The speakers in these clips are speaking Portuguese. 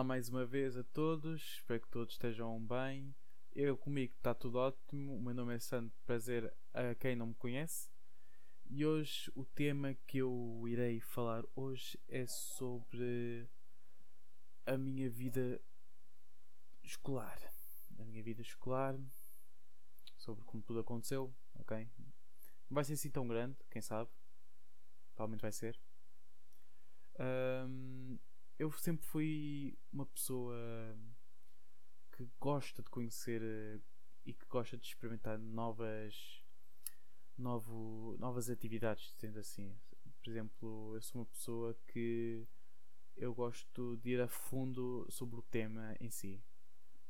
Olá mais uma vez a todos, espero que todos estejam bem. Eu comigo está tudo ótimo. O meu nome é Sandro, prazer a quem não me conhece. E hoje o tema que eu irei falar hoje é sobre a minha vida escolar. A minha vida escolar, sobre como tudo aconteceu, ok? Não vai ser assim tão grande, quem sabe? Provavelmente vai ser. Um, eu sempre fui uma pessoa que gosta de conhecer eh, e que gosta de experimentar novas novo, novas atividades, sendo assim. Por exemplo, eu sou uma pessoa que eu gosto de ir a fundo sobre o tema em si.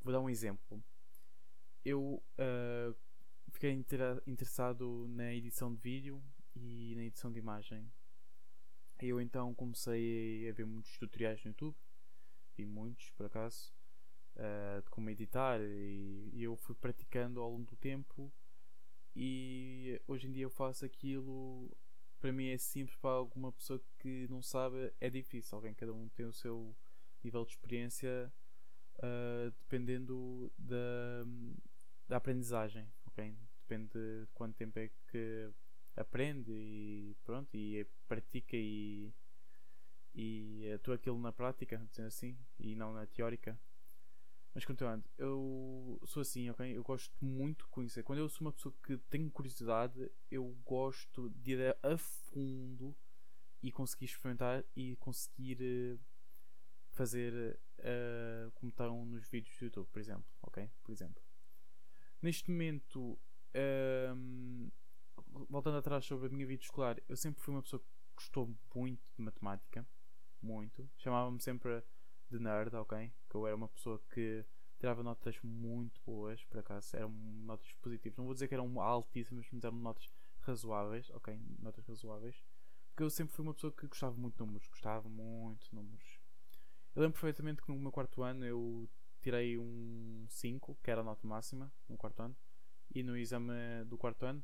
Vou dar um exemplo. Eu uh, fiquei interessado na edição de vídeo e na edição de imagem eu então comecei a ver muitos tutoriais no YouTube, vi muitos por acaso, uh, de como editar e, e, eu fui praticando ao longo do tempo e hoje em dia eu faço aquilo para mim é simples, para alguma pessoa que não sabe é difícil, alguém cada um tem o seu nível de experiência uh, dependendo da, da aprendizagem, ok? Depende de quanto tempo é que aprende e pronto, e pratica e, e atua aquilo na prática, dizendo assim, e não na teórica. Mas continuando, eu sou assim, ok? Eu gosto muito de conhecer. Quando eu sou uma pessoa que tem curiosidade, eu gosto de ir a fundo e conseguir experimentar e conseguir eh, fazer uh, como estão nos vídeos do YouTube, por exemplo, ok? Por exemplo. Neste momento, ehm, voltando atrás sobre a minha vida escolar, eu sempre fui uma pessoa que gostou muito de matemática. Muito. Chamava-me sempre de nerd, ok? Que eu era uma pessoa que tirava notas muito boas, por acaso. Eram notas positivas. Não vou dizer que eram altíssimas, mas eram notas razoáveis, ok? Notas razoáveis. Porque eu sempre fui uma pessoa que gostava muito de números. Gostava muito de números. Eu lembro perfeitamente que no meu quarto ano eu tirei um 5, que era a nota máxima, no quarto ano. E no exame do quarto ano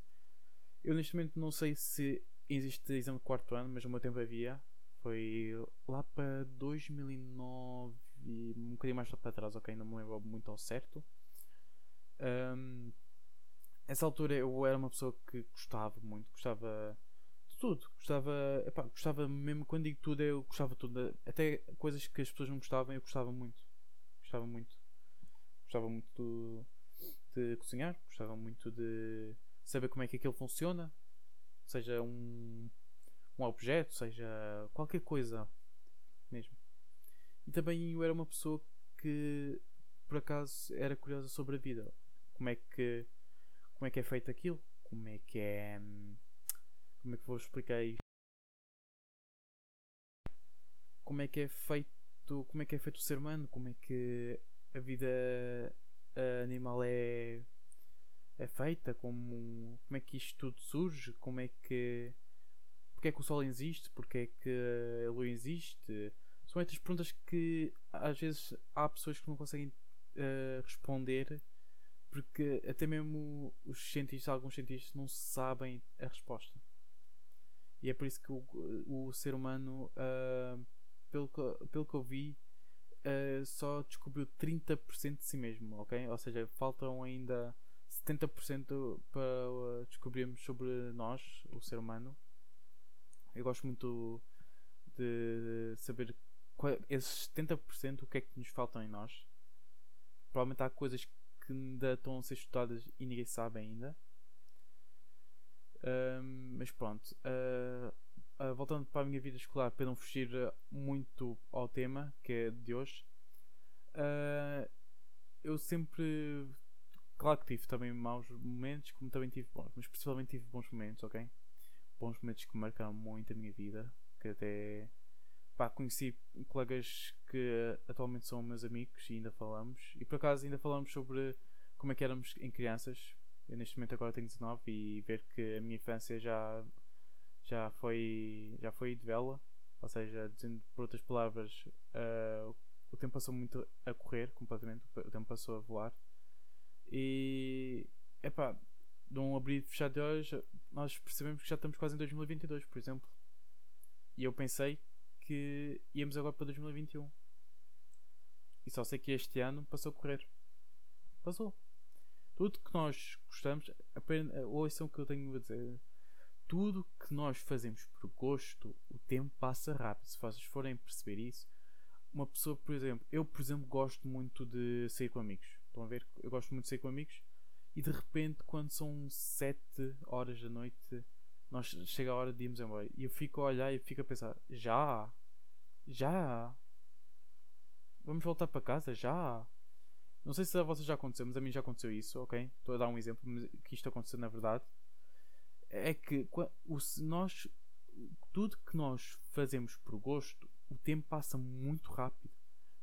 eu neste momento não sei se existe exame de quarto ano, mas no meu tempo havia. Foi lá para 2009 e um bocadinho mais para trás, ok? Não me lembro muito ao certo. Um, essa altura eu era uma pessoa que gostava muito, gostava de tudo. Gostava, epá, gostava mesmo quando digo tudo, eu gostava de tudo. Até coisas que as pessoas não gostavam, eu gostava muito. Gostava muito. Gostava muito de cozinhar, gostava muito de saber como é que aquilo funciona, seja um, um objeto, seja qualquer coisa mesmo. E também eu era uma pessoa que por acaso era curiosa sobre a vida. Como é que como é que é feito aquilo? Como é que é como é que vou explicar isto? Como é que é feito como é que é feito o ser humano? Como é que a vida animal é é feita, como, como é que isto tudo surge, como é que porque é que o Sol existe, porque é que a Lua existe. São estas perguntas que às vezes há pessoas que não conseguem uh, responder porque até mesmo os cientistas, alguns cientistas não sabem a resposta. E é por isso que o, o ser humano, uh, pelo, que, pelo que eu vi, uh, só descobriu 30% de si mesmo, ok? Ou seja, faltam ainda 70% para descobrirmos sobre nós, o ser humano. Eu gosto muito de saber qual, esses 70% o que é que nos faltam em nós. Provavelmente há coisas que ainda estão a ser estudadas e ninguém sabe ainda. Um, mas pronto, uh, uh, voltando para a minha vida escolar, para não fugir muito ao tema que é de hoje, uh, eu sempre Claro que tive também maus momentos, como também tive bons, mas principalmente tive bons momentos, ok? Bons momentos que marcaram muito a minha vida, que até pá, conheci colegas que atualmente são meus amigos e ainda falamos. E por acaso ainda falamos sobre como é que éramos em crianças. Eu neste momento agora tenho 19 e ver que a minha infância já, já foi já foi de vela. Ou seja, dizendo por outras palavras, uh, o tempo passou muito a correr completamente, o tempo passou a voar. E epá, de um abrir e fechar de olhos, nós percebemos que já estamos quase em 2022, por exemplo. E eu pensei que íamos agora para 2021. E só sei que este ano passou a correr. Passou. Tudo que nós gostamos, apenas, ouçam o que eu tenho a dizer. Tudo que nós fazemos por gosto, o tempo passa rápido. Se vocês forem perceber isso, uma pessoa, por exemplo, eu, por exemplo, gosto muito de sair com amigos. Estão a ver? Eu gosto muito de sair com amigos. E de repente, quando são 7 horas da noite, nós chega a hora de irmos embora. E eu fico a olhar e fico a pensar: já? Já? Vamos voltar para casa? Já? Não sei se a vocês já aconteceu, mas a mim já aconteceu isso, ok? Estou a dar um exemplo que isto aconteceu na verdade. É que nós tudo que nós fazemos por gosto, o tempo passa muito rápido.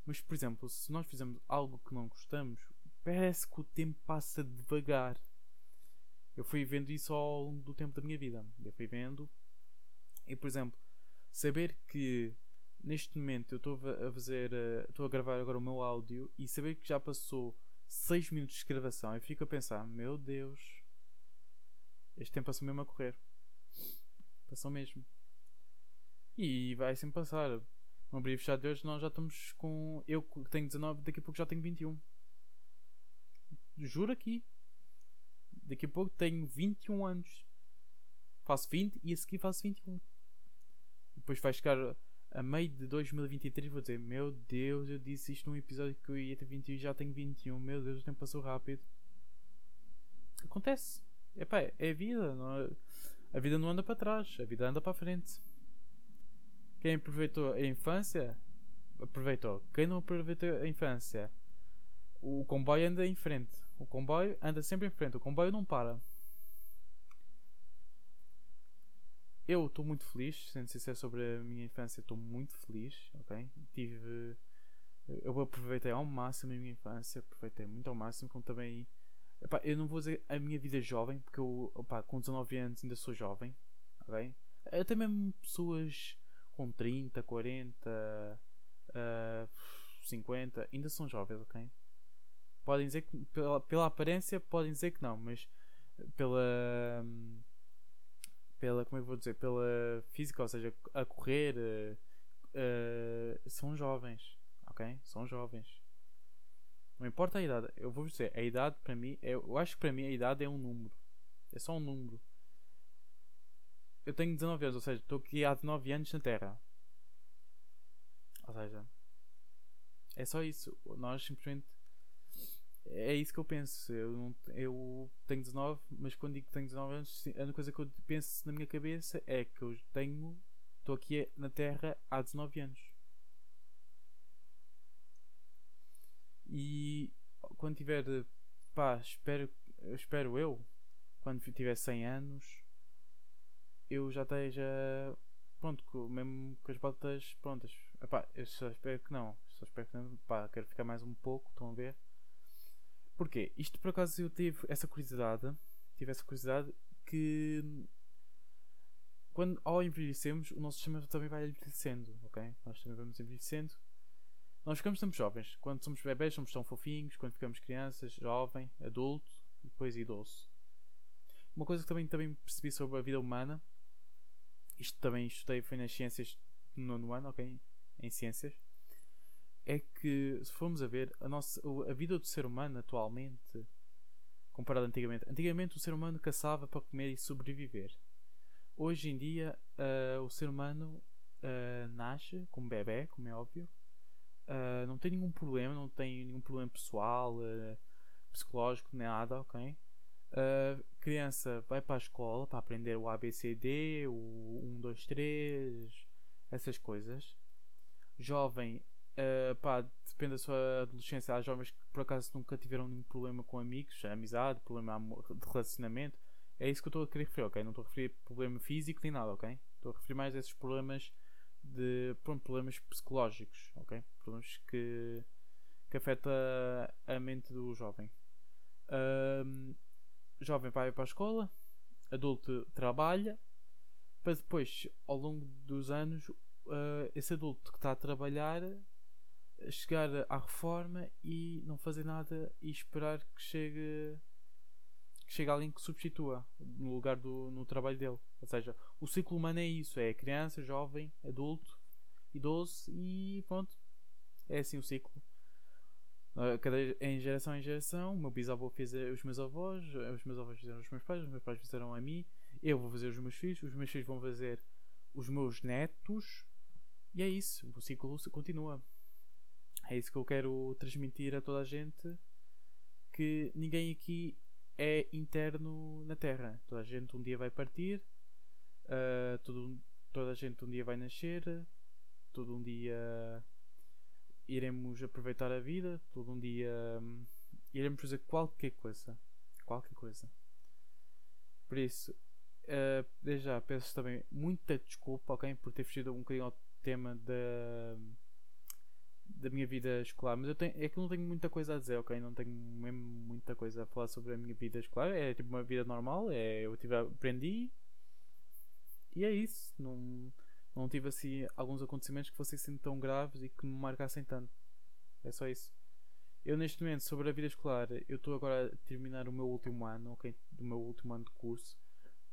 Mas, por exemplo, se nós fizermos algo que não gostamos, parece que o tempo passa devagar. Eu fui vendo isso ao longo do tempo da minha vida. Eu fui vendo. E, por exemplo, saber que neste momento eu estou a fazer. Eh, estou a gravar agora o meu áudio e saber que já passou 6 minutos de gravação, eu fico a pensar: meu Deus, este tempo passou mesmo a correr. Passou mesmo. E vai sempre passar. No abrir e fechar de hoje, nós já estamos com. Eu tenho 19, daqui a pouco já tenho 21. Juro aqui. Daqui a pouco tenho 21 anos. Faço 20 e a seguir faço 21. Depois vai chegar a meio de 2023 vou dizer: Meu Deus, eu disse isto num episódio que eu ia ter 21 e já tenho 21. Meu Deus, o tempo passou rápido. Acontece. Epá, é a vida. Não é... A vida não anda para trás, a vida anda para frente. Quem aproveitou a infância, aproveitou. Quem não aproveitou a infância, o comboio anda em frente. O comboio anda sempre em frente. O comboio não para. Eu estou muito feliz, sendo sincero sobre a minha infância, estou muito feliz, ok? Tive. Eu aproveitei ao máximo a minha infância, aproveitei muito ao máximo, como também. Epá, eu não vou dizer a minha vida jovem, porque eu, com 19 anos ainda sou jovem, ok? Até mesmo pessoas com 30, 40, uh, 50, ainda são jovens, ok? Podem dizer que, pela, pela aparência, podem dizer que não, mas pela. pela como é que vou dizer? Pela física, ou seja, a correr, uh, são jovens, ok? São jovens. Não importa a idade, eu vou dizer, a idade para mim, é, eu acho que para mim a idade é um número, é só um número eu tenho 19 anos, ou seja, estou aqui há 19 anos na Terra. Ou seja, é só isso. Nós simplesmente. É isso que eu penso. Eu, não, eu tenho 19, mas quando digo que tenho 19 anos, a única coisa que eu penso na minha cabeça é que eu tenho. Estou aqui na Terra há 19 anos. E quando tiver. Pá, espero, espero eu. Quando tiver 100 anos eu já esteja pronto, mesmo com as botas prontas. Epá, eu só espero que não. Só espero que não. Pá, quero ficar mais um pouco, estão a ver? Porquê? Isto por acaso eu tive essa curiosidade. Tive essa curiosidade que quando ao envelhecemos o nosso sistema também vai envelhecendo, ok? Nós também vamos envelhecendo. Nós ficamos sempre jovens. Quando somos bebés somos tão fofinhos, quando ficamos crianças, jovem, adulto e depois idoso. Uma coisa que também, também percebi sobre a vida humana isto também estudei foi nas ciências no nono ano, ok? Em ciências. É que se formos a ver a, nossa, a vida do ser humano atualmente comparado antigamente. Antigamente o ser humano caçava para comer e sobreviver. Hoje em dia uh, o ser humano uh, nasce como bebê, como é óbvio. Uh, não tem nenhum problema, não tem nenhum problema pessoal, psicológico, nem nada, ok? Criança vai para a escola para aprender o ABCD, o 1, 2, 3, essas coisas. Jovem, uh, pá, depende da sua adolescência. Há jovens que por acaso nunca tiveram nenhum problema com amigos, amizade, problema de relacionamento. É isso que eu estou a querer referir, ok? Não estou a referir problema físico nem nada, ok? Estou a referir mais a esses problemas de pronto, problemas psicológicos, ok? Problemas que, que afeta a mente do jovem. Um, jovem vai para a escola, adulto trabalha, para depois, ao longo dos anos, uh, esse adulto que está a trabalhar chegar à reforma e não fazer nada e esperar que chegue que chegue alguém que substitua no lugar do no trabalho dele. Ou seja, o ciclo humano é isso, é criança, jovem, adulto, idoso e pronto. É assim o ciclo. Uh, Cada, em geração em geração, o meu bisavô fez a- os meus avós, uh, os meus avós fizeram os meus pais, os meus pais fizeram a mim, eu vou fazer os meus filhos, os meus filhos vão fazer os meus netos, e é isso, o ciclo continua. É isso que eu quero transmitir a toda a gente: que ninguém aqui é interno na Terra. Toda a gente um dia vai partir, uh, todo- toda a gente um dia vai nascer, todo um dia iremos aproveitar a vida, todo um dia hum, iremos fazer qualquer coisa. Qualquer coisa. Por isso, uh, desde já peço também muita desculpa, ok? Por ter fugido um bocadinho ao tema da, da minha vida escolar. Mas eu tenho, é que não tenho muita coisa a dizer, ok? Não tenho mesmo muita coisa a falar sobre a minha vida escolar. É tipo uma vida normal, é, eu tive, aprendi e é isso. Não, não tive assim alguns acontecimentos que fossem assim tão graves e que me marcassem tanto. É só isso. Eu neste momento sobre a vida escolar, eu estou agora a terminar o meu último ano, ok? Do meu último ano de curso.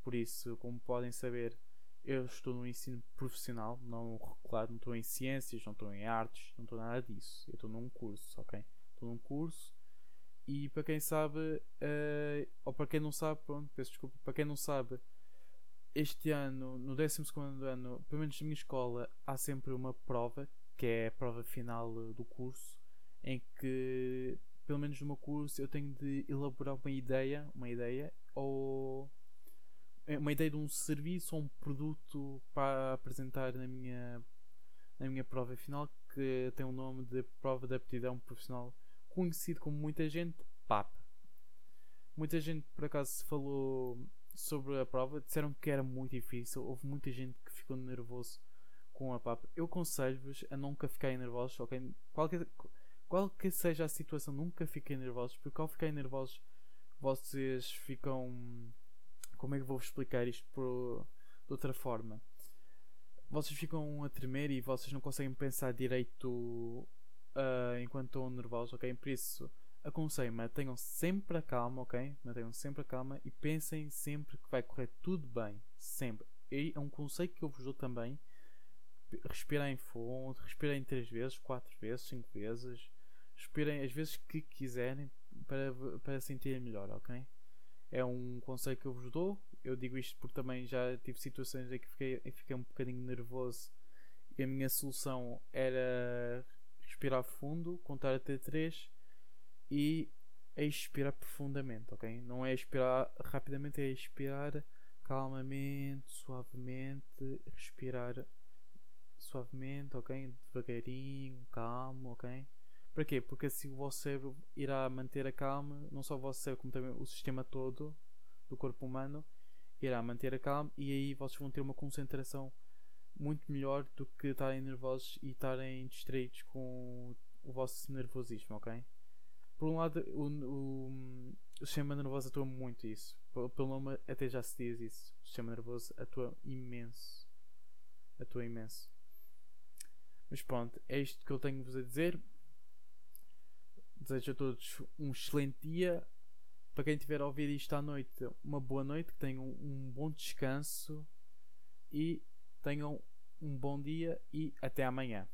Por isso, como podem saber, eu estou no ensino profissional, não regular, não estou em ciências, não estou em artes, não estou nada disso. Eu estou num curso, ok? Estou num curso e para quem sabe, eh, ou para quem não sabe, pronto, peço desculpa, para quem não sabe, este ano, no 12 ano, pelo menos na minha escola, há sempre uma prova, que é a prova final eh, do curso, em que, pelo menos no meu curso, eu tenho de elaborar uma ideia, uma ideia, ou uma ideia de um serviço ou um produto para apresentar na minha, na minha prova final, que tem o nome de Prova de Aptidão Profissional, conhecido como muita gente, PAP. Muita gente, por acaso, falou sobre a prova, disseram que era muito difícil. Houve muita gente que ficou nervoso com a PAP. Eu aconselho-vos a nunca ficarem nervosos, ok? Qualquer, qual que seja a situação, nunca fiquem nervosos, porque ao ficarem nervosos, vocês ficam. Como é que vou-vos explicar isto por, de outra forma? Vocês ficam a tremer e vocês não conseguem pensar direito ah, enquanto estão nervosos, ok? Por isso, aconselho, mantenham sempre a calma, ok? Mantenham sempre a calma e pensem sempre que vai correr tudo bem. Sempre. E é um conselho que eu vos dou também. Respirem fundo, respirem 3 vezes, 4 vezes, 5 vezes. Respirem as vezes que quiserem para, para sentirem melhor, ok? É um conselho que eu vos dou. Eu digo isto porque também já tive situações em que fiquei, fiquei um bocadinho nervoso e a minha solução era respirar fundo, contar até 3 e expirar profundamente, ok? Não é expirar rapidamente, é expirar calmamente, suavemente, respirar suavemente, ok? Devagarinho, calmo, ok? Para quê? Porque assim o vosso cérebro irá manter a calma, não só o vosso cérebro, como também o sistema todo do corpo humano irá manter a calma e aí vocês vão ter uma concentração muito melhor do que estarem nervosos e estarem distraídos com o vosso nervosismo, ok? Por um lado, o, o, o sistema nervoso atua muito isso. Pelo nome até já se diz isso. O sistema nervoso atua imenso. Atua imenso. Mas pronto, é isto que eu tenho-vos a dizer. Desejo a todos um excelente dia. Para quem estiver a ouvir isto à noite, uma boa noite, que tenham um bom descanso e tenham um bom dia e até amanhã.